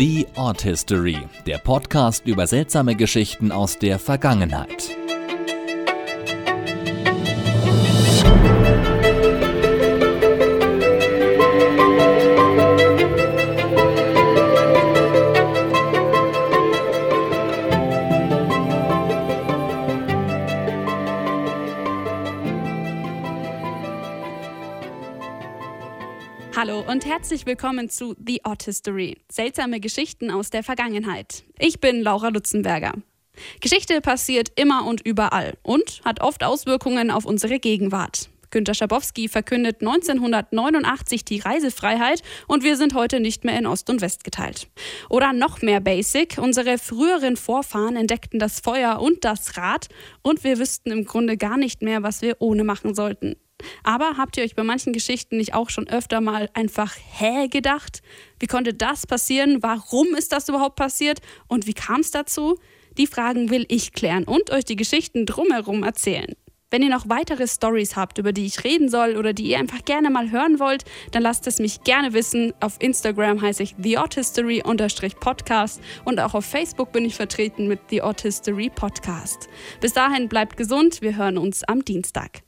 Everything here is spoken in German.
The Art History, der Podcast über seltsame Geschichten aus der Vergangenheit. Hallo und herzlich willkommen zu The Odd History. Seltsame Geschichten aus der Vergangenheit. Ich bin Laura Lutzenberger. Geschichte passiert immer und überall und hat oft Auswirkungen auf unsere Gegenwart. Günter Schabowski verkündet 1989 die Reisefreiheit und wir sind heute nicht mehr in Ost und West geteilt. Oder noch mehr Basic, unsere früheren Vorfahren entdeckten das Feuer und das Rad und wir wüssten im Grunde gar nicht mehr, was wir ohne machen sollten. Aber habt ihr euch bei manchen Geschichten nicht auch schon öfter mal einfach hä gedacht? Wie konnte das passieren? Warum ist das überhaupt passiert? Und wie kam es dazu? Die Fragen will ich klären und euch die Geschichten drumherum erzählen. Wenn ihr noch weitere Stories habt, über die ich reden soll oder die ihr einfach gerne mal hören wollt, dann lasst es mich gerne wissen. Auf Instagram heiße ich The Podcast und auch auf Facebook bin ich vertreten mit The History Podcast. Bis dahin bleibt gesund, wir hören uns am Dienstag.